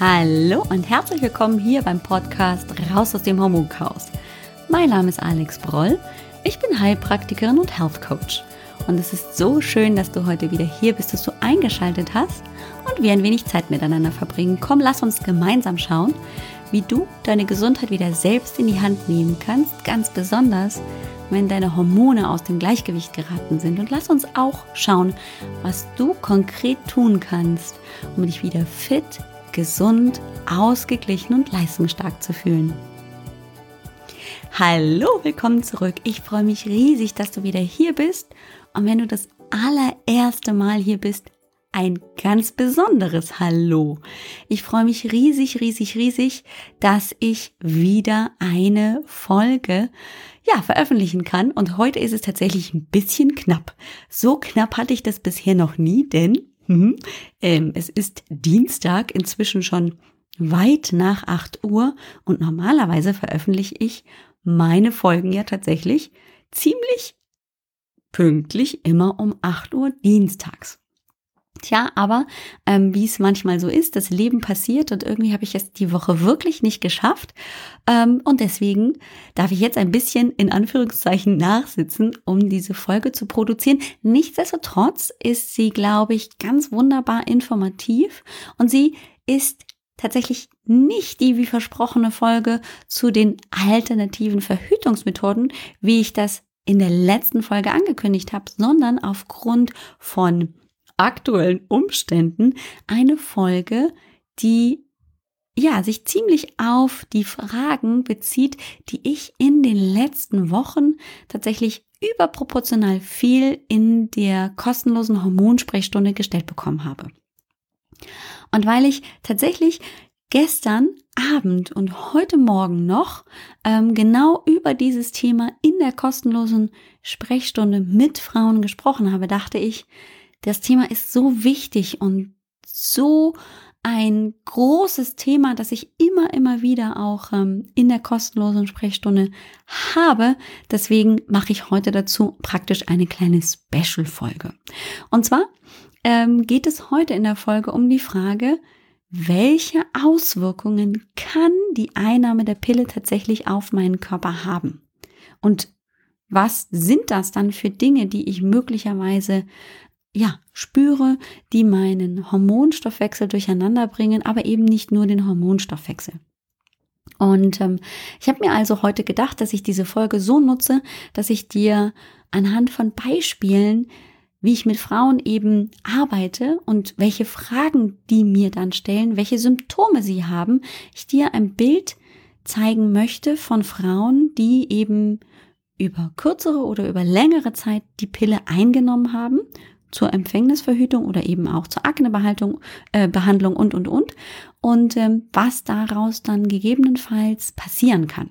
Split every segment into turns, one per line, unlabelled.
Hallo und herzlich willkommen hier beim Podcast Raus aus dem Hormonchaos. Mein Name ist Alex Broll. Ich bin Heilpraktikerin und Health Coach. Und es ist so schön, dass du heute wieder hier bist, dass du eingeschaltet hast und wir ein wenig Zeit miteinander verbringen. Komm, lass uns gemeinsam schauen, wie du deine Gesundheit wieder selbst in die Hand nehmen kannst, ganz besonders, wenn deine Hormone aus dem Gleichgewicht geraten sind. Und lass uns auch schauen, was du konkret tun kannst, um dich wieder fit, gesund, ausgeglichen und leistungsstark zu fühlen. Hallo, willkommen zurück. Ich freue mich riesig, dass du wieder hier bist. Und wenn du das allererste Mal hier bist, ein ganz besonderes Hallo. Ich freue mich riesig, riesig, riesig, dass ich wieder eine Folge ja, veröffentlichen kann. Und heute ist es tatsächlich ein bisschen knapp. So knapp hatte ich das bisher noch nie, denn Mhm. Ähm, es ist Dienstag, inzwischen schon weit nach 8 Uhr und normalerweise veröffentliche ich meine Folgen ja tatsächlich ziemlich pünktlich immer um 8 Uhr dienstags. Tja, aber ähm, wie es manchmal so ist, das Leben passiert und irgendwie habe ich es die Woche wirklich nicht geschafft. Ähm, und deswegen darf ich jetzt ein bisschen in Anführungszeichen nachsitzen, um diese Folge zu produzieren. Nichtsdestotrotz ist sie, glaube ich, ganz wunderbar informativ und sie ist tatsächlich nicht die wie versprochene Folge zu den alternativen Verhütungsmethoden, wie ich das in der letzten Folge angekündigt habe, sondern aufgrund von aktuellen Umständen eine Folge, die ja, sich ziemlich auf die Fragen bezieht, die ich in den letzten Wochen tatsächlich überproportional viel in der kostenlosen Hormonsprechstunde gestellt bekommen habe. Und weil ich tatsächlich gestern Abend und heute Morgen noch ähm, genau über dieses Thema in der kostenlosen Sprechstunde mit Frauen gesprochen habe, dachte ich, das Thema ist so wichtig und so ein großes Thema, das ich immer, immer wieder auch ähm, in der kostenlosen Sprechstunde habe. Deswegen mache ich heute dazu praktisch eine kleine Special-Folge. Und zwar ähm, geht es heute in der Folge um die Frage, welche Auswirkungen kann die Einnahme der Pille tatsächlich auf meinen Körper haben? Und was sind das dann für Dinge, die ich möglicherweise ja, spüre, die meinen Hormonstoffwechsel durcheinander bringen, aber eben nicht nur den Hormonstoffwechsel. Und ähm, ich habe mir also heute gedacht, dass ich diese Folge so nutze, dass ich dir anhand von Beispielen, wie ich mit Frauen eben arbeite und welche Fragen die mir dann stellen, welche Symptome sie haben, ich dir ein Bild zeigen möchte von Frauen, die eben über kürzere oder über längere Zeit die Pille eingenommen haben zur Empfängnisverhütung oder eben auch zur Aknebehandlung äh, Behandlung und und und und ähm, was daraus dann gegebenenfalls passieren kann.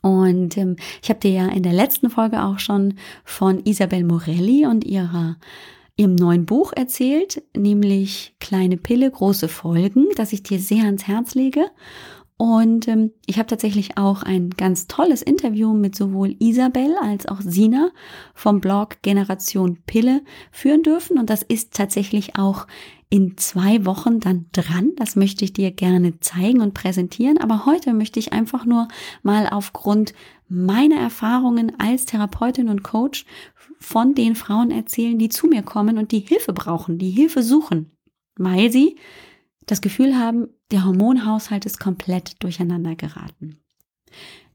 Und ähm, ich habe dir ja in der letzten Folge auch schon von Isabel Morelli und ihrer ihrem neuen Buch erzählt, nämlich Kleine Pille, große Folgen, das ich dir sehr ans Herz lege. Und ähm, ich habe tatsächlich auch ein ganz tolles Interview mit sowohl Isabel als auch Sina vom Blog Generation Pille führen dürfen. Und das ist tatsächlich auch in zwei Wochen dann dran. Das möchte ich dir gerne zeigen und präsentieren. Aber heute möchte ich einfach nur mal aufgrund meiner Erfahrungen als Therapeutin und Coach von den Frauen erzählen, die zu mir kommen und die Hilfe brauchen, die Hilfe suchen, weil sie das Gefühl haben, der Hormonhaushalt ist komplett durcheinander geraten.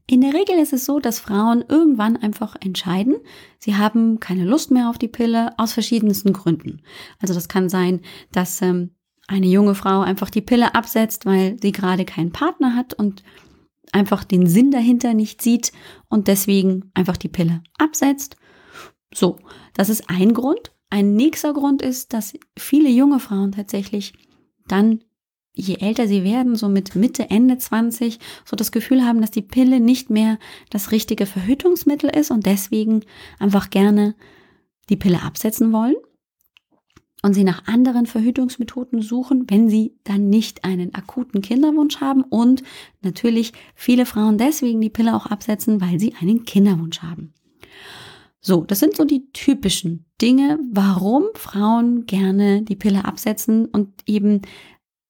In der Regel ist es so, dass Frauen irgendwann einfach entscheiden, sie haben keine Lust mehr auf die Pille aus verschiedensten Gründen. Also das kann sein, dass ähm, eine junge Frau einfach die Pille absetzt, weil sie gerade keinen Partner hat und einfach den Sinn dahinter nicht sieht und deswegen einfach die Pille absetzt. So, das ist ein Grund. Ein nächster Grund ist, dass viele junge Frauen tatsächlich dann, je älter sie werden, so mit Mitte, Ende 20, so das Gefühl haben, dass die Pille nicht mehr das richtige Verhütungsmittel ist und deswegen einfach gerne die Pille absetzen wollen und sie nach anderen Verhütungsmethoden suchen, wenn sie dann nicht einen akuten Kinderwunsch haben und natürlich viele Frauen deswegen die Pille auch absetzen, weil sie einen Kinderwunsch haben. So, das sind so die typischen Dinge, warum Frauen gerne die Pille absetzen und eben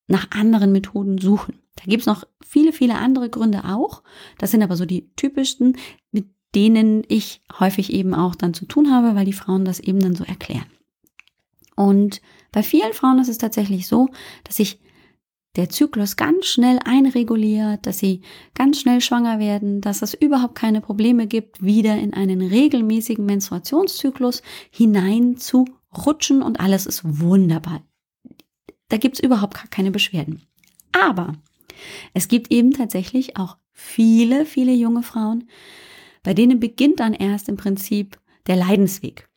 nach anderen Methoden suchen. Da gibt es noch viele, viele andere Gründe auch. Das sind aber so die typischsten, mit denen ich häufig eben auch dann zu tun habe, weil die Frauen das eben dann so erklären. Und bei vielen Frauen ist es tatsächlich so, dass sich der Zyklus ganz schnell einreguliert, dass sie ganz schnell schwanger werden, dass es überhaupt keine Probleme gibt, wieder in einen regelmäßigen Menstruationszyklus hinein zu rutschen und alles ist wunderbar. Da gibt's überhaupt gar keine Beschwerden. Aber es gibt eben tatsächlich auch viele, viele junge Frauen, bei denen beginnt dann erst im Prinzip der Leidensweg.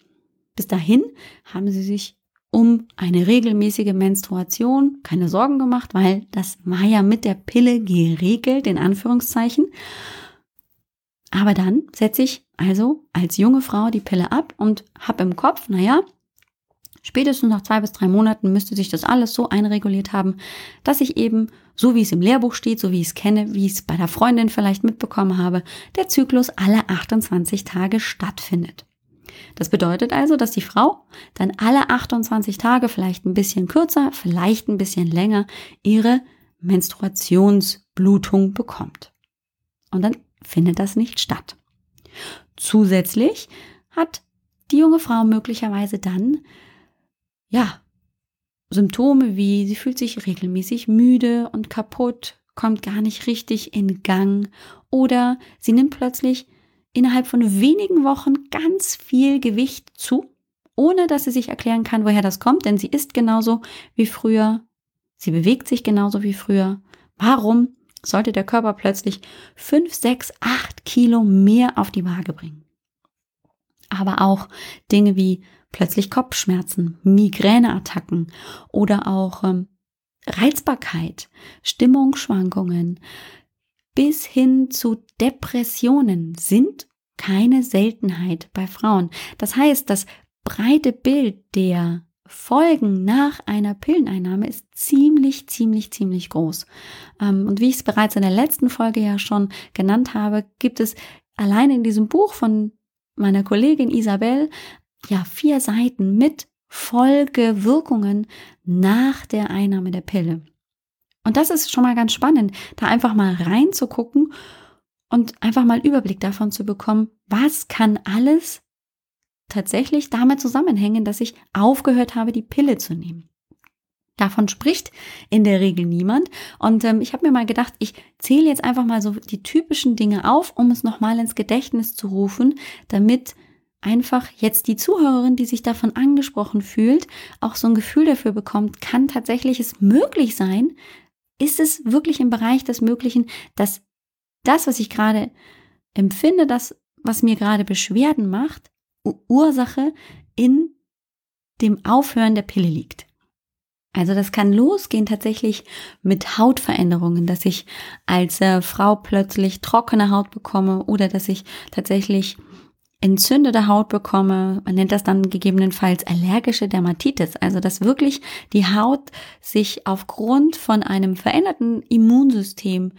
Bis dahin haben sie sich um eine regelmäßige Menstruation keine Sorgen gemacht, weil das war ja mit der Pille geregelt, in Anführungszeichen. Aber dann setze ich also als junge Frau die Pille ab und habe im Kopf, naja, spätestens nach zwei bis drei Monaten müsste sich das alles so einreguliert haben, dass ich eben, so wie es im Lehrbuch steht, so wie ich es kenne, wie ich es bei der Freundin vielleicht mitbekommen habe, der Zyklus alle 28 Tage stattfindet. Das bedeutet also, dass die Frau dann alle 28 Tage, vielleicht ein bisschen kürzer, vielleicht ein bisschen länger, ihre Menstruationsblutung bekommt. Und dann findet das nicht statt. Zusätzlich hat die junge Frau möglicherweise dann, ja, Symptome wie sie fühlt sich regelmäßig müde und kaputt, kommt gar nicht richtig in Gang oder sie nimmt plötzlich innerhalb von wenigen Wochen ganz viel Gewicht zu, ohne dass sie sich erklären kann, woher das kommt, denn sie ist genauso wie früher, sie bewegt sich genauso wie früher. Warum sollte der Körper plötzlich 5, 6, 8 Kilo mehr auf die Waage bringen? Aber auch Dinge wie plötzlich Kopfschmerzen, Migräneattacken oder auch ähm, Reizbarkeit, Stimmungsschwankungen, bis hin zu Depressionen sind keine Seltenheit bei Frauen. Das heißt, das breite Bild der Folgen nach einer Pilleneinnahme ist ziemlich, ziemlich, ziemlich groß. Ähm, und wie ich es bereits in der letzten Folge ja schon genannt habe, gibt es allein in diesem Buch von meiner Kollegin Isabel ja vier Seiten mit Folgewirkungen nach der Einnahme der Pille. Und das ist schon mal ganz spannend, da einfach mal reinzugucken und einfach mal Überblick davon zu bekommen, was kann alles tatsächlich damit zusammenhängen, dass ich aufgehört habe, die Pille zu nehmen. Davon spricht in der Regel niemand. Und ähm, ich habe mir mal gedacht, ich zähle jetzt einfach mal so die typischen Dinge auf, um es nochmal ins Gedächtnis zu rufen, damit einfach jetzt die Zuhörerin, die sich davon angesprochen fühlt, auch so ein Gefühl dafür bekommt, kann tatsächlich es möglich sein, ist es wirklich im Bereich des Möglichen, dass das, was ich gerade empfinde, das, was mir gerade Beschwerden macht, Ursache in dem Aufhören der Pille liegt. Also das kann losgehen tatsächlich mit Hautveränderungen, dass ich als äh, Frau plötzlich trockene Haut bekomme oder dass ich tatsächlich entzündete Haut bekomme. Man nennt das dann gegebenenfalls allergische Dermatitis. Also, dass wirklich die Haut sich aufgrund von einem veränderten Immunsystem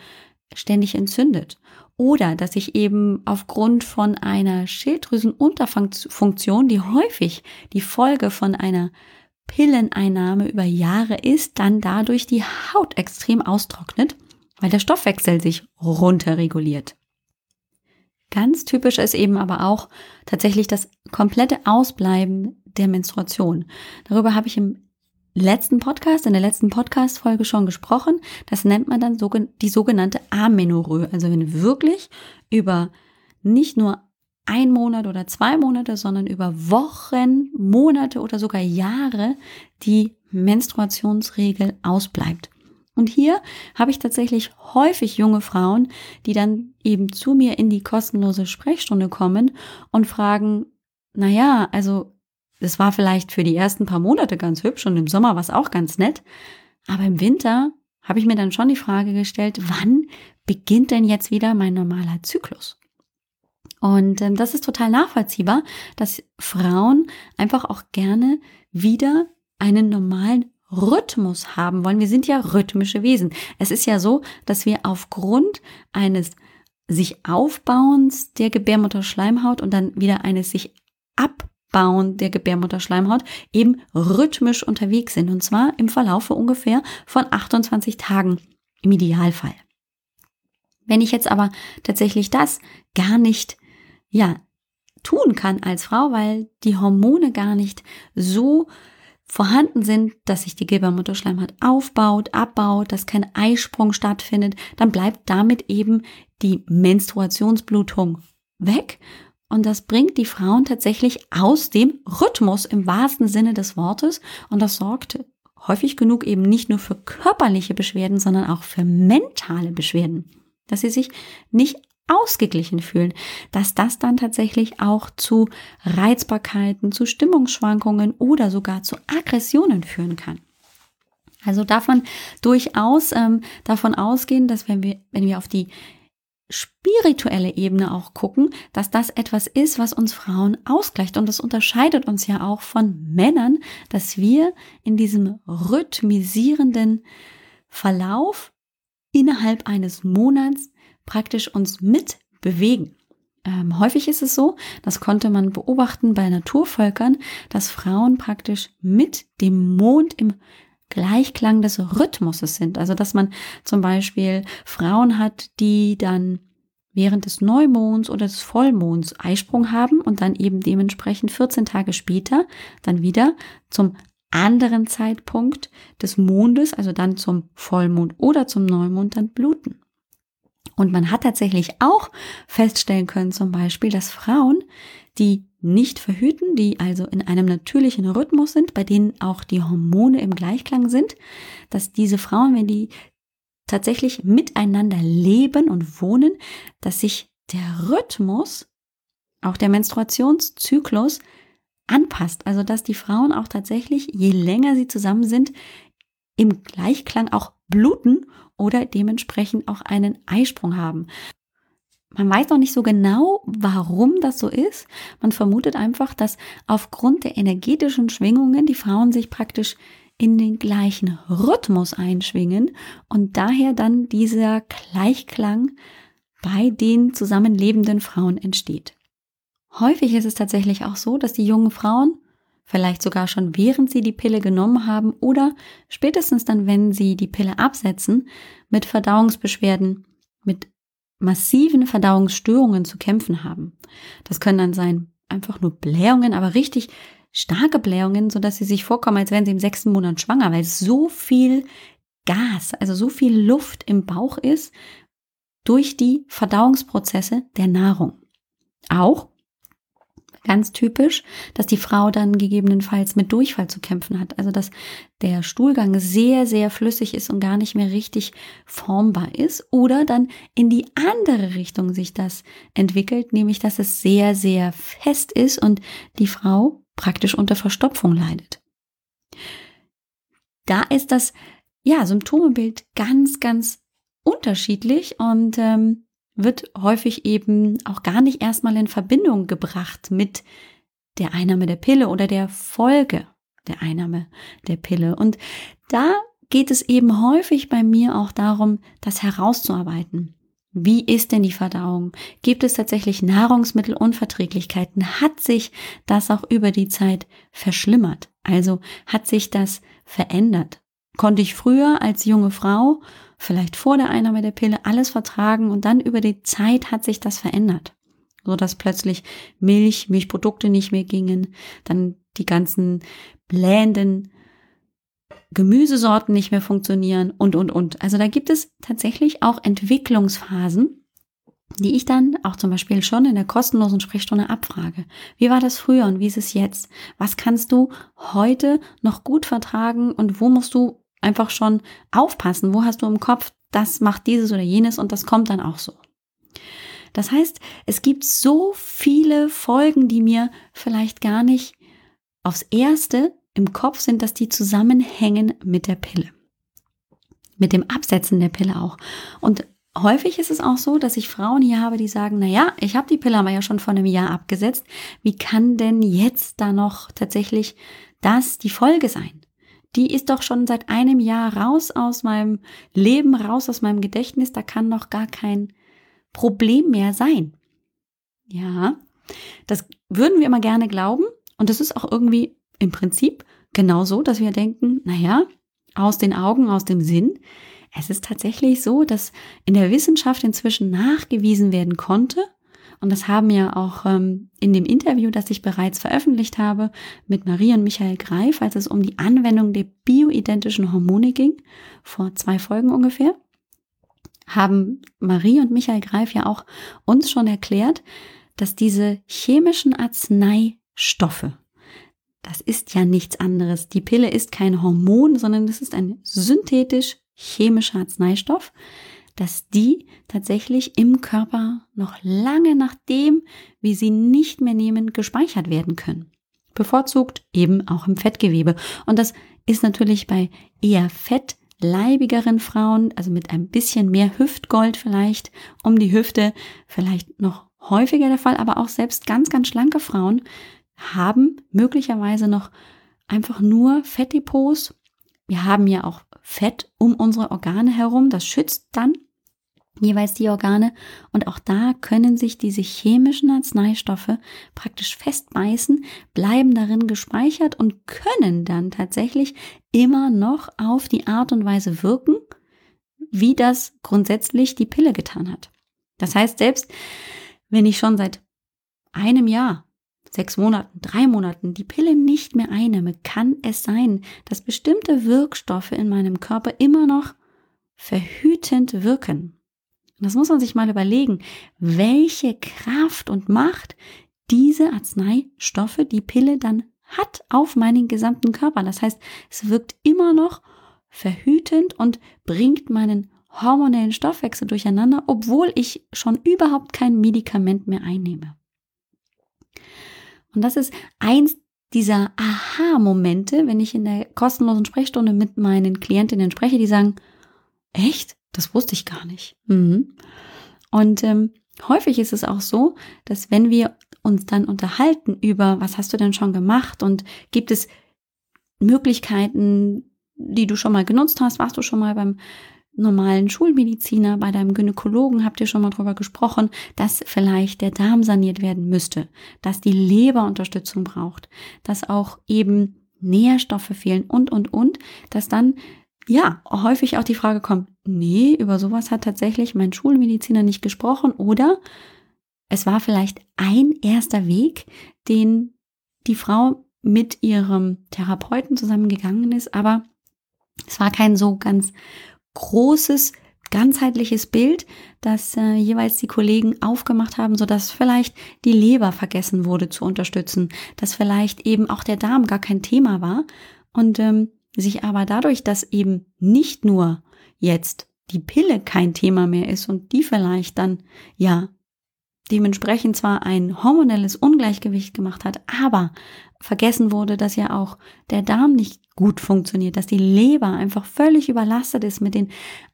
ständig entzündet. Oder dass ich eben aufgrund von einer Schilddrüsenunterfunktion, die häufig die Folge von einer Pilleneinnahme über Jahre ist, dann dadurch die Haut extrem austrocknet, weil der Stoffwechsel sich runterreguliert. Ganz typisch ist eben aber auch tatsächlich das komplette Ausbleiben der Menstruation. Darüber habe ich im letzten Podcast, in der letzten Podcast-Folge schon gesprochen. Das nennt man dann die sogenannte Amenorrhoe. Also wenn wirklich über nicht nur ein Monat oder zwei Monate, sondern über Wochen, Monate oder sogar Jahre die Menstruationsregel ausbleibt. Und hier habe ich tatsächlich häufig junge Frauen, die dann eben zu mir in die kostenlose Sprechstunde kommen und fragen, na ja, also es war vielleicht für die ersten paar Monate ganz hübsch und im Sommer war es auch ganz nett, aber im Winter habe ich mir dann schon die Frage gestellt, wann beginnt denn jetzt wieder mein normaler Zyklus? Und ähm, das ist total nachvollziehbar, dass Frauen einfach auch gerne wieder einen normalen Rhythmus haben wollen. Wir sind ja rhythmische Wesen. Es ist ja so, dass wir aufgrund eines sich Aufbauens der Gebärmutterschleimhaut und dann wieder eines sich Aufbauen der Gebärmutterschleimhaut eben rhythmisch unterwegs sind. Und zwar im Verlaufe ungefähr von 28 Tagen im Idealfall. Wenn ich jetzt aber tatsächlich das gar nicht, ja, tun kann als Frau, weil die Hormone gar nicht so vorhanden sind, dass sich die Gebärmutterschleimhaut aufbaut, abbaut, dass kein Eisprung stattfindet, dann bleibt damit eben die Menstruationsblutung weg. Und das bringt die Frauen tatsächlich aus dem Rhythmus im wahrsten Sinne des Wortes. Und das sorgt häufig genug eben nicht nur für körperliche Beschwerden, sondern auch für mentale Beschwerden, dass sie sich nicht ausgeglichen fühlen, dass das dann tatsächlich auch zu Reizbarkeiten, zu Stimmungsschwankungen oder sogar zu Aggressionen führen kann. Also darf man durchaus ähm, davon ausgehen, dass wenn wir, wenn wir auf die spirituelle Ebene auch gucken, dass das etwas ist, was uns Frauen ausgleicht. Und das unterscheidet uns ja auch von Männern, dass wir in diesem rhythmisierenden Verlauf innerhalb eines Monats praktisch uns mit bewegen. Ähm, häufig ist es so, das konnte man beobachten bei Naturvölkern, dass Frauen praktisch mit dem Mond im Gleichklang des Rhythmuses sind. Also dass man zum Beispiel Frauen hat, die dann während des Neumonds oder des Vollmonds Eisprung haben und dann eben dementsprechend 14 Tage später dann wieder zum anderen Zeitpunkt des Mondes, also dann zum Vollmond oder zum Neumond dann bluten. Und man hat tatsächlich auch feststellen können, zum Beispiel, dass Frauen, die nicht verhüten, die also in einem natürlichen Rhythmus sind, bei denen auch die Hormone im Gleichklang sind, dass diese Frauen, wenn die tatsächlich miteinander leben und wohnen, dass sich der Rhythmus, auch der Menstruationszyklus, anpasst. Also dass die Frauen auch tatsächlich, je länger sie zusammen sind, im Gleichklang auch bluten oder dementsprechend auch einen Eisprung haben. Man weiß noch nicht so genau, warum das so ist. Man vermutet einfach, dass aufgrund der energetischen Schwingungen die Frauen sich praktisch in den gleichen Rhythmus einschwingen und daher dann dieser Gleichklang bei den zusammenlebenden Frauen entsteht. Häufig ist es tatsächlich auch so, dass die jungen Frauen vielleicht sogar schon während sie die Pille genommen haben oder spätestens dann, wenn sie die Pille absetzen, mit Verdauungsbeschwerden, mit massiven Verdauungsstörungen zu kämpfen haben. Das können dann sein einfach nur Blähungen, aber richtig starke Blähungen, so dass sie sich vorkommen, als wären sie im sechsten Monat schwanger, weil so viel Gas, also so viel Luft im Bauch ist durch die Verdauungsprozesse der Nahrung. Auch ganz typisch, dass die Frau dann gegebenenfalls mit Durchfall zu kämpfen hat. Also dass der Stuhlgang sehr, sehr flüssig ist und gar nicht mehr richtig formbar ist. Oder dann in die andere Richtung sich das entwickelt, nämlich dass es sehr, sehr fest ist und die Frau praktisch unter Verstopfung leidet. Da ist das ja, Symptomebild ganz, ganz unterschiedlich und ähm, wird häufig eben auch gar nicht erstmal in Verbindung gebracht mit der Einnahme der Pille oder der Folge der Einnahme der Pille. Und da geht es eben häufig bei mir auch darum, das herauszuarbeiten. Wie ist denn die Verdauung? Gibt es tatsächlich Nahrungsmittelunverträglichkeiten? Hat sich das auch über die Zeit verschlimmert? Also hat sich das verändert? Konnte ich früher als junge Frau vielleicht vor der Einnahme der Pille alles vertragen und dann über die Zeit hat sich das verändert. So dass plötzlich Milch, Milchprodukte nicht mehr gingen, dann die ganzen blähenden Gemüsesorten nicht mehr funktionieren und, und, und. Also da gibt es tatsächlich auch Entwicklungsphasen, die ich dann auch zum Beispiel schon in der kostenlosen Sprechstunde abfrage. Wie war das früher und wie ist es jetzt? Was kannst du heute noch gut vertragen und wo musst du einfach schon aufpassen. Wo hast du im Kopf, das macht dieses oder jenes und das kommt dann auch so. Das heißt, es gibt so viele Folgen, die mir vielleicht gar nicht aufs erste im Kopf sind, dass die zusammenhängen mit der Pille. Mit dem Absetzen der Pille auch. Und häufig ist es auch so, dass ich Frauen hier habe, die sagen, na ja, ich habe die Pille aber ja schon vor einem Jahr abgesetzt. Wie kann denn jetzt da noch tatsächlich das die Folge sein? Die ist doch schon seit einem Jahr raus aus meinem Leben, raus aus meinem Gedächtnis, da kann doch gar kein Problem mehr sein. Ja, das würden wir immer gerne glauben Und das ist auch irgendwie im Prinzip genauso, dass wir denken, naja, aus den Augen, aus dem Sinn. Es ist tatsächlich so, dass in der Wissenschaft inzwischen nachgewiesen werden konnte, und das haben ja auch ähm, in dem Interview, das ich bereits veröffentlicht habe, mit Marie und Michael Greif, als es um die Anwendung der bioidentischen Hormone ging, vor zwei Folgen ungefähr, haben Marie und Michael Greif ja auch uns schon erklärt, dass diese chemischen Arzneistoffe, das ist ja nichts anderes. Die Pille ist kein Hormon, sondern das ist ein synthetisch chemischer Arzneistoff, dass die tatsächlich im Körper noch lange nachdem wie sie nicht mehr nehmen, gespeichert werden können. Bevorzugt eben auch im Fettgewebe. Und das ist natürlich bei eher fettleibigeren Frauen, also mit ein bisschen mehr Hüftgold vielleicht um die Hüfte, vielleicht noch häufiger der Fall, aber auch selbst ganz, ganz schlanke Frauen haben möglicherweise noch einfach nur Fettdepots. Wir haben ja auch Fett um unsere Organe herum. Das schützt dann jeweils die Organe. Und auch da können sich diese chemischen Arzneistoffe praktisch festbeißen, bleiben darin gespeichert und können dann tatsächlich immer noch auf die Art und Weise wirken, wie das grundsätzlich die Pille getan hat. Das heißt, selbst wenn ich schon seit einem Jahr sechs Monaten, drei Monaten die Pille nicht mehr einnehme, kann es sein, dass bestimmte Wirkstoffe in meinem Körper immer noch verhütend wirken. Und das muss man sich mal überlegen, welche Kraft und Macht diese Arzneistoffe, die Pille dann hat auf meinen gesamten Körper. Das heißt, es wirkt immer noch verhütend und bringt meinen hormonellen Stoffwechsel durcheinander, obwohl ich schon überhaupt kein Medikament mehr einnehme. Und das ist eins dieser Aha-Momente, wenn ich in der kostenlosen Sprechstunde mit meinen Klientinnen spreche, die sagen, echt? Das wusste ich gar nicht. Mhm. Und ähm, häufig ist es auch so, dass wenn wir uns dann unterhalten über, was hast du denn schon gemacht und gibt es Möglichkeiten, die du schon mal genutzt hast, warst du schon mal beim normalen Schulmediziner, bei deinem Gynäkologen habt ihr schon mal drüber gesprochen, dass vielleicht der Darm saniert werden müsste, dass die Leber Unterstützung braucht, dass auch eben Nährstoffe fehlen und, und, und, dass dann ja häufig auch die Frage kommt, nee, über sowas hat tatsächlich mein Schulmediziner nicht gesprochen oder es war vielleicht ein erster Weg, den die Frau mit ihrem Therapeuten zusammengegangen ist, aber es war kein so ganz großes, ganzheitliches Bild, das äh, jeweils die Kollegen aufgemacht haben, so dass vielleicht die Leber vergessen wurde zu unterstützen, dass vielleicht eben auch der Darm gar kein Thema war. Und ähm, sich aber dadurch, dass eben nicht nur jetzt die Pille kein Thema mehr ist und die vielleicht dann ja dementsprechend zwar ein hormonelles Ungleichgewicht gemacht hat, aber vergessen wurde, dass ja auch der Darm nicht gut funktioniert, dass die Leber einfach völlig überlastet ist mit den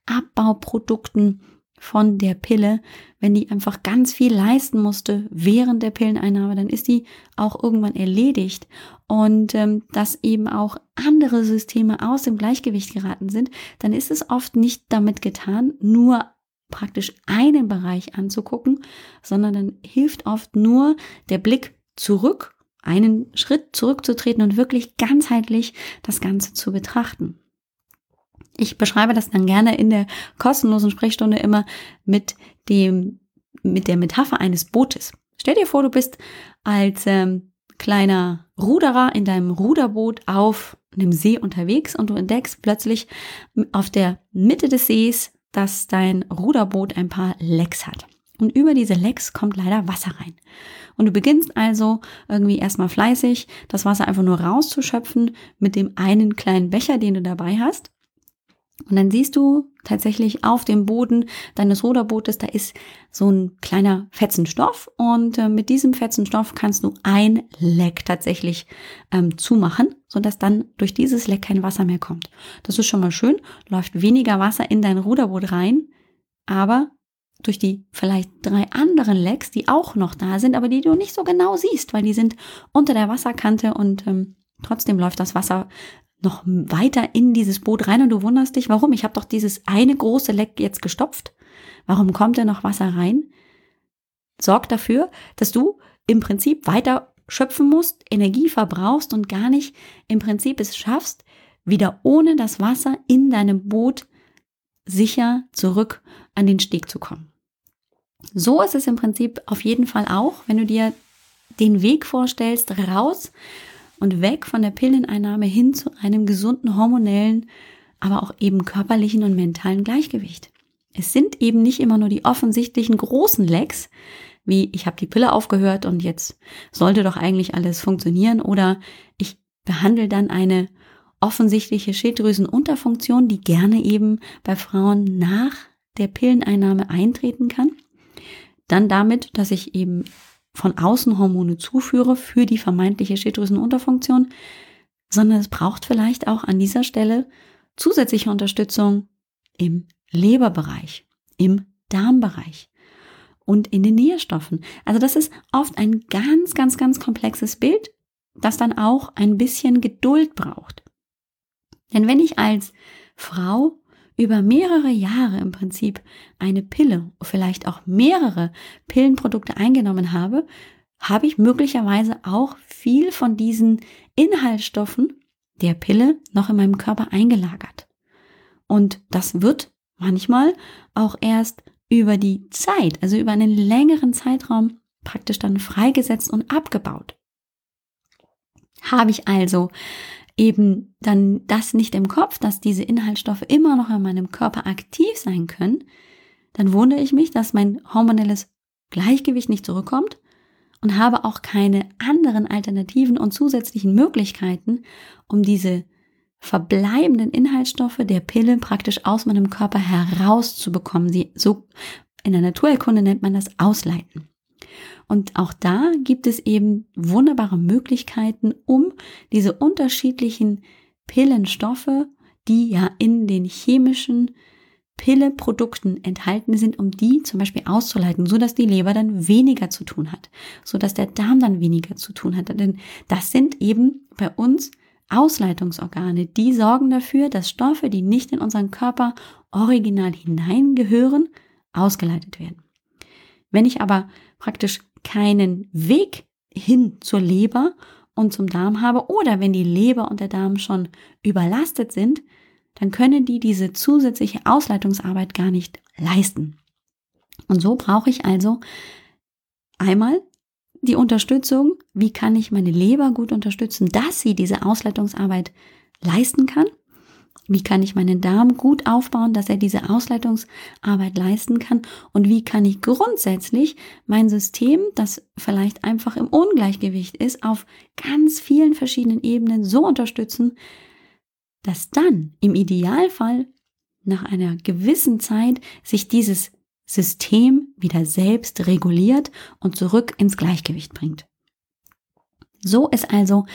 Abbauprodukten von der Pille. Wenn die einfach ganz viel leisten musste während der Pilleneinnahme, dann ist die auch irgendwann erledigt. Und ähm, dass eben auch andere Systeme aus dem Gleichgewicht geraten sind, dann ist es oft nicht damit getan, nur praktisch einen Bereich anzugucken, sondern dann hilft oft nur der Blick zurück, einen Schritt zurückzutreten und wirklich ganzheitlich das Ganze zu betrachten. Ich beschreibe das dann gerne in der kostenlosen Sprechstunde immer mit dem, mit der Metapher eines Bootes. Stell dir vor, du bist als ähm, kleiner Ruderer in deinem Ruderboot auf einem See unterwegs und du entdeckst plötzlich auf der Mitte des Sees dass dein Ruderboot ein paar Lecks hat. Und über diese Lecks kommt leider Wasser rein. Und du beginnst also irgendwie erstmal fleißig, das Wasser einfach nur rauszuschöpfen mit dem einen kleinen Becher, den du dabei hast. Und dann siehst du tatsächlich auf dem Boden deines Ruderbootes, da ist so ein kleiner Fetzen Stoff und äh, mit diesem Fetzen Stoff kannst du ein Leck tatsächlich ähm, zumachen, sodass dann durch dieses Leck kein Wasser mehr kommt. Das ist schon mal schön, läuft weniger Wasser in dein Ruderboot rein, aber durch die vielleicht drei anderen Lecks, die auch noch da sind, aber die du nicht so genau siehst, weil die sind unter der Wasserkante und ähm, trotzdem läuft das Wasser noch weiter in dieses Boot rein und du wunderst dich, warum? Ich habe doch dieses eine große Leck jetzt gestopft. Warum kommt da noch Wasser rein? Sorgt dafür, dass du im Prinzip weiter schöpfen musst, Energie verbrauchst und gar nicht im Prinzip es schaffst, wieder ohne das Wasser in deinem Boot sicher zurück an den Steg zu kommen. So ist es im Prinzip auf jeden Fall auch, wenn du dir den Weg vorstellst, raus und weg von der Pilleneinnahme hin zu einem gesunden hormonellen, aber auch eben körperlichen und mentalen Gleichgewicht. Es sind eben nicht immer nur die offensichtlichen großen Lecks, wie ich habe die Pille aufgehört und jetzt sollte doch eigentlich alles funktionieren oder ich behandle dann eine offensichtliche Schilddrüsenunterfunktion, die gerne eben bei Frauen nach der Pilleneinnahme eintreten kann. Dann damit, dass ich eben von außen Hormone zuführe für die vermeintliche Schilddrüsenunterfunktion, sondern es braucht vielleicht auch an dieser Stelle zusätzliche Unterstützung im Leberbereich, im Darmbereich und in den Nährstoffen. Also das ist oft ein ganz, ganz, ganz komplexes Bild, das dann auch ein bisschen Geduld braucht. Denn wenn ich als Frau über mehrere Jahre im Prinzip eine Pille, vielleicht auch mehrere Pillenprodukte eingenommen habe, habe ich möglicherweise auch viel von diesen Inhaltsstoffen der Pille noch in meinem Körper eingelagert. Und das wird manchmal auch erst über die Zeit, also über einen längeren Zeitraum praktisch dann freigesetzt und abgebaut. Habe ich also eben dann das nicht im Kopf, dass diese Inhaltsstoffe immer noch in meinem Körper aktiv sein können, dann wundere ich mich, dass mein hormonelles Gleichgewicht nicht zurückkommt und habe auch keine anderen alternativen und zusätzlichen Möglichkeiten, um diese verbleibenden Inhaltsstoffe der Pille praktisch aus meinem Körper herauszubekommen. Sie so in der Naturerkunde nennt man das Ausleiten. Und auch da gibt es eben wunderbare Möglichkeiten, um diese unterschiedlichen Pillenstoffe, die ja in den chemischen Pilleprodukten enthalten sind, um die zum Beispiel auszuleiten, so dass die Leber dann weniger zu tun hat, so dass der Darm dann weniger zu tun hat. Denn das sind eben bei uns Ausleitungsorgane, die sorgen dafür, dass Stoffe, die nicht in unseren Körper original hineingehören, ausgeleitet werden. Wenn ich aber praktisch keinen Weg hin zur Leber und zum Darm habe. Oder wenn die Leber und der Darm schon überlastet sind, dann können die diese zusätzliche Ausleitungsarbeit gar nicht leisten. Und so brauche ich also einmal die Unterstützung, wie kann ich meine Leber gut unterstützen, dass sie diese Ausleitungsarbeit leisten kann wie kann ich meinen Darm gut aufbauen, dass er diese Ausleitungsarbeit leisten kann? Und wie kann ich grundsätzlich mein System, das vielleicht einfach im Ungleichgewicht ist, auf ganz vielen verschiedenen Ebenen so unterstützen, dass dann im Idealfall nach einer gewissen Zeit sich dieses System wieder selbst reguliert und zurück ins Gleichgewicht bringt. So ist also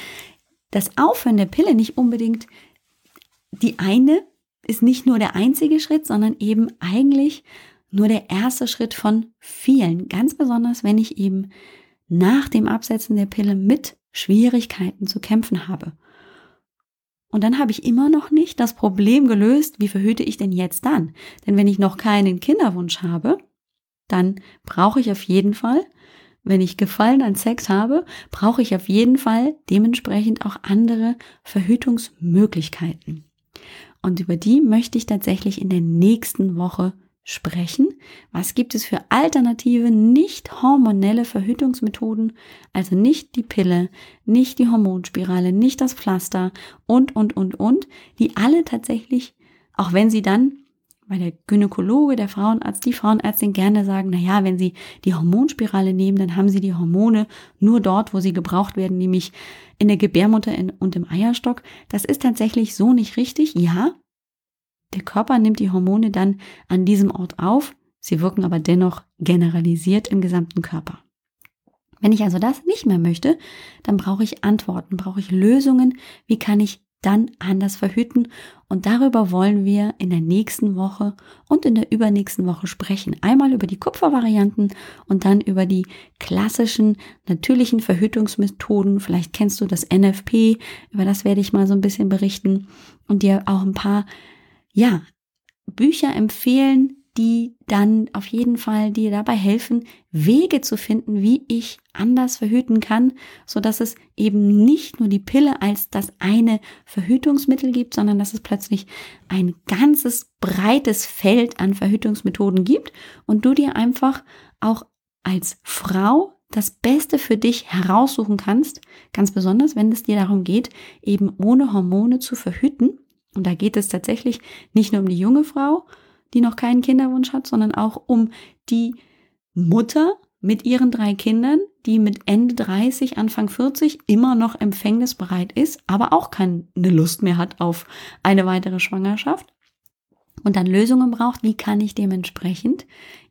das Aufhören der Pille nicht unbedingt die eine ist nicht nur der einzige Schritt, sondern eben eigentlich nur der erste Schritt von vielen. Ganz besonders, wenn ich eben nach dem Absetzen der Pille mit Schwierigkeiten zu kämpfen habe. Und dann habe ich immer noch nicht das Problem gelöst, wie verhüte ich denn jetzt dann? Denn wenn ich noch keinen Kinderwunsch habe, dann brauche ich auf jeden Fall, wenn ich Gefallen an Sex habe, brauche ich auf jeden Fall dementsprechend auch andere Verhütungsmöglichkeiten. Und über die möchte ich tatsächlich in der nächsten Woche sprechen. Was gibt es für alternative, nicht hormonelle Verhütungsmethoden? Also nicht die Pille, nicht die Hormonspirale, nicht das Pflaster und, und, und, und, die alle tatsächlich, auch wenn sie dann weil der Gynäkologe, der Frauenarzt, die Frauenärztin gerne sagen, na ja, wenn sie die Hormonspirale nehmen, dann haben sie die Hormone nur dort, wo sie gebraucht werden, nämlich in der Gebärmutter und im Eierstock. Das ist tatsächlich so nicht richtig. Ja, der Körper nimmt die Hormone dann an diesem Ort auf, sie wirken aber dennoch generalisiert im gesamten Körper. Wenn ich also das nicht mehr möchte, dann brauche ich Antworten, brauche ich Lösungen, wie kann ich dann anders verhüten. Und darüber wollen wir in der nächsten Woche und in der übernächsten Woche sprechen. Einmal über die Kupfervarianten und dann über die klassischen natürlichen Verhütungsmethoden. Vielleicht kennst du das NFP, über das werde ich mal so ein bisschen berichten und dir auch ein paar, ja, Bücher empfehlen, die dann auf jeden Fall dir dabei helfen, Wege zu finden, wie ich anders verhüten kann, so dass es eben nicht nur die Pille als das eine Verhütungsmittel gibt, sondern dass es plötzlich ein ganzes breites Feld an Verhütungsmethoden gibt und du dir einfach auch als Frau das Beste für dich heraussuchen kannst, ganz besonders wenn es dir darum geht, eben ohne Hormone zu verhüten. Und da geht es tatsächlich nicht nur um die junge Frau, die noch keinen Kinderwunsch hat, sondern auch um die Mutter mit ihren drei Kindern, die mit Ende 30, Anfang 40 immer noch empfängnisbereit ist, aber auch keine Lust mehr hat auf eine weitere Schwangerschaft und dann Lösungen braucht, wie kann ich dementsprechend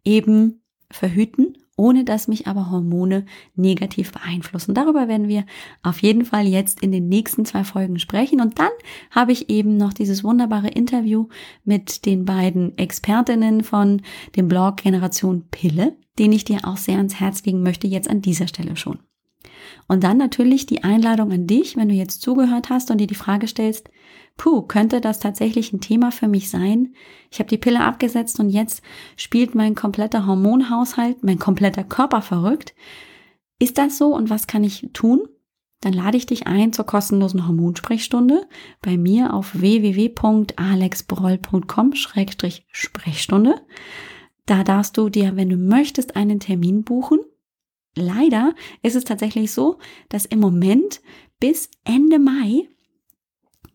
eben verhüten ohne dass mich aber Hormone negativ beeinflussen. Darüber werden wir auf jeden Fall jetzt in den nächsten zwei Folgen sprechen. Und dann habe ich eben noch dieses wunderbare Interview mit den beiden Expertinnen von dem Blog Generation Pille, den ich dir auch sehr ans Herz legen möchte, jetzt an dieser Stelle schon. Und dann natürlich die Einladung an dich, wenn du jetzt zugehört hast und dir die Frage stellst, puh, könnte das tatsächlich ein Thema für mich sein? Ich habe die Pille abgesetzt und jetzt spielt mein kompletter Hormonhaushalt, mein kompletter Körper verrückt. Ist das so und was kann ich tun? Dann lade ich dich ein zur kostenlosen Hormonsprechstunde bei mir auf www.alexbroll.com-sprechstunde. Da darfst du dir, wenn du möchtest, einen Termin buchen. Leider ist es tatsächlich so, dass im Moment bis Ende Mai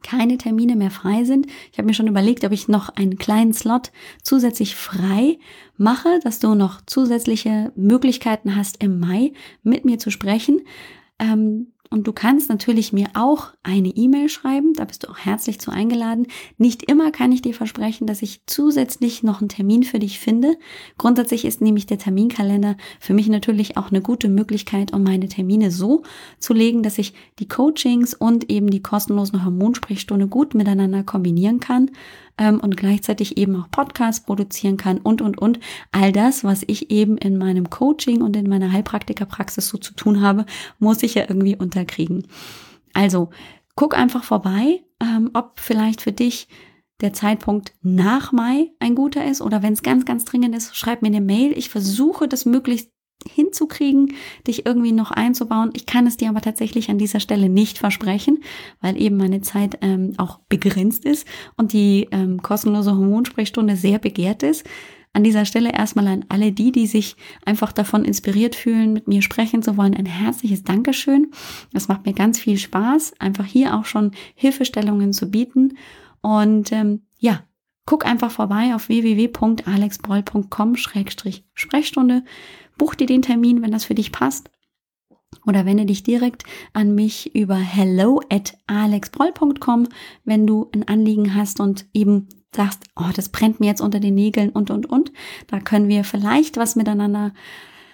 keine Termine mehr frei sind. Ich habe mir schon überlegt, ob ich noch einen kleinen Slot zusätzlich frei mache, dass du noch zusätzliche Möglichkeiten hast, im Mai mit mir zu sprechen. Ähm, und du kannst natürlich mir auch eine E-Mail schreiben, da bist du auch herzlich zu eingeladen. Nicht immer kann ich dir versprechen, dass ich zusätzlich noch einen Termin für dich finde. Grundsätzlich ist nämlich der Terminkalender für mich natürlich auch eine gute Möglichkeit, um meine Termine so zu legen, dass ich die Coachings und eben die kostenlosen Hormonsprechstunde gut miteinander kombinieren kann ähm, und gleichzeitig eben auch Podcasts produzieren kann und, und, und. All das, was ich eben in meinem Coaching und in meiner Heilpraktikerpraxis so zu tun habe, muss ich ja irgendwie unterkriegen. Also, guck einfach vorbei, ähm, ob vielleicht für dich der Zeitpunkt nach Mai ein guter ist oder wenn es ganz, ganz dringend ist, schreib mir eine Mail. Ich versuche das möglichst hinzukriegen, dich irgendwie noch einzubauen. Ich kann es dir aber tatsächlich an dieser Stelle nicht versprechen, weil eben meine Zeit ähm, auch begrenzt ist und die ähm, kostenlose Hormonsprechstunde sehr begehrt ist. An dieser Stelle erstmal an alle die, die sich einfach davon inspiriert fühlen, mit mir sprechen zu wollen, ein herzliches Dankeschön. Das macht mir ganz viel Spaß, einfach hier auch schon Hilfestellungen zu bieten. Und ähm, ja, guck einfach vorbei auf www.alexbroll.com-sprechstunde buch dir den Termin, wenn das für dich passt. Oder wende dich direkt an mich über hello at alexbroll.com, wenn du ein Anliegen hast und eben sagst, oh, das brennt mir jetzt unter den Nägeln und, und, und. Da können wir vielleicht was miteinander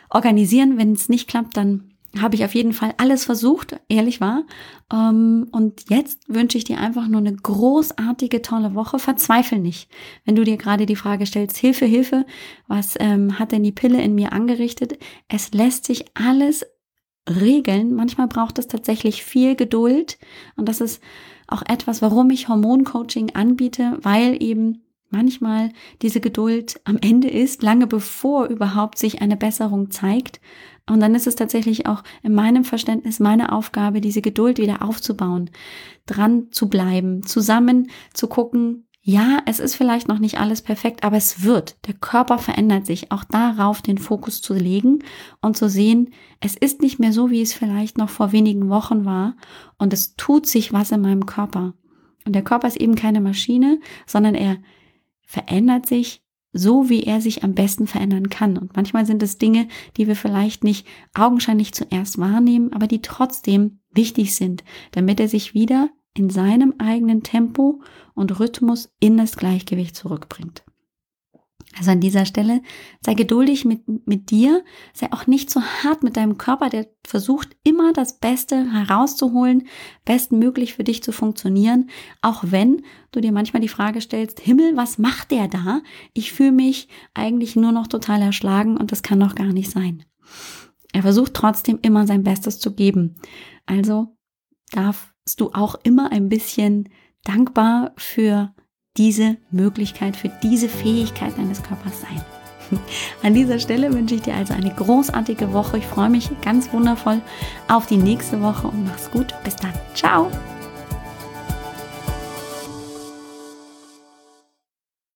organisieren. Wenn es nicht klappt, dann habe ich auf jeden Fall alles versucht, ehrlich war. Ähm, und jetzt wünsche ich dir einfach nur eine großartige, tolle Woche. Verzweifel nicht, wenn du dir gerade die Frage stellst, Hilfe, Hilfe, was ähm, hat denn die Pille in mir angerichtet? Es lässt sich alles regeln. Manchmal braucht es tatsächlich viel Geduld. Und das ist auch etwas, warum ich Hormoncoaching anbiete, weil eben manchmal diese Geduld am Ende ist, lange bevor überhaupt sich eine Besserung zeigt. Und dann ist es tatsächlich auch in meinem Verständnis meine Aufgabe, diese Geduld wieder aufzubauen, dran zu bleiben, zusammen zu gucken, ja, es ist vielleicht noch nicht alles perfekt, aber es wird. Der Körper verändert sich. Auch darauf den Fokus zu legen und zu sehen, es ist nicht mehr so, wie es vielleicht noch vor wenigen Wochen war. Und es tut sich was in meinem Körper. Und der Körper ist eben keine Maschine, sondern er verändert sich so, wie er sich am besten verändern kann. Und manchmal sind es Dinge, die wir vielleicht nicht augenscheinlich zuerst wahrnehmen, aber die trotzdem wichtig sind, damit er sich wieder in seinem eigenen Tempo und Rhythmus in das Gleichgewicht zurückbringt. Also an dieser Stelle sei geduldig mit, mit dir, sei auch nicht so hart mit deinem Körper, der versucht immer das Beste herauszuholen, bestmöglich für dich zu funktionieren, auch wenn du dir manchmal die Frage stellst, Himmel, was macht der da? Ich fühle mich eigentlich nur noch total erschlagen und das kann doch gar nicht sein. Er versucht trotzdem immer sein Bestes zu geben. Also darfst du auch immer ein bisschen dankbar für diese Möglichkeit, für diese Fähigkeit deines Körpers sein. An dieser Stelle wünsche ich dir also eine großartige Woche. Ich freue mich ganz wundervoll auf die nächste Woche und mach's gut. Bis dann. Ciao.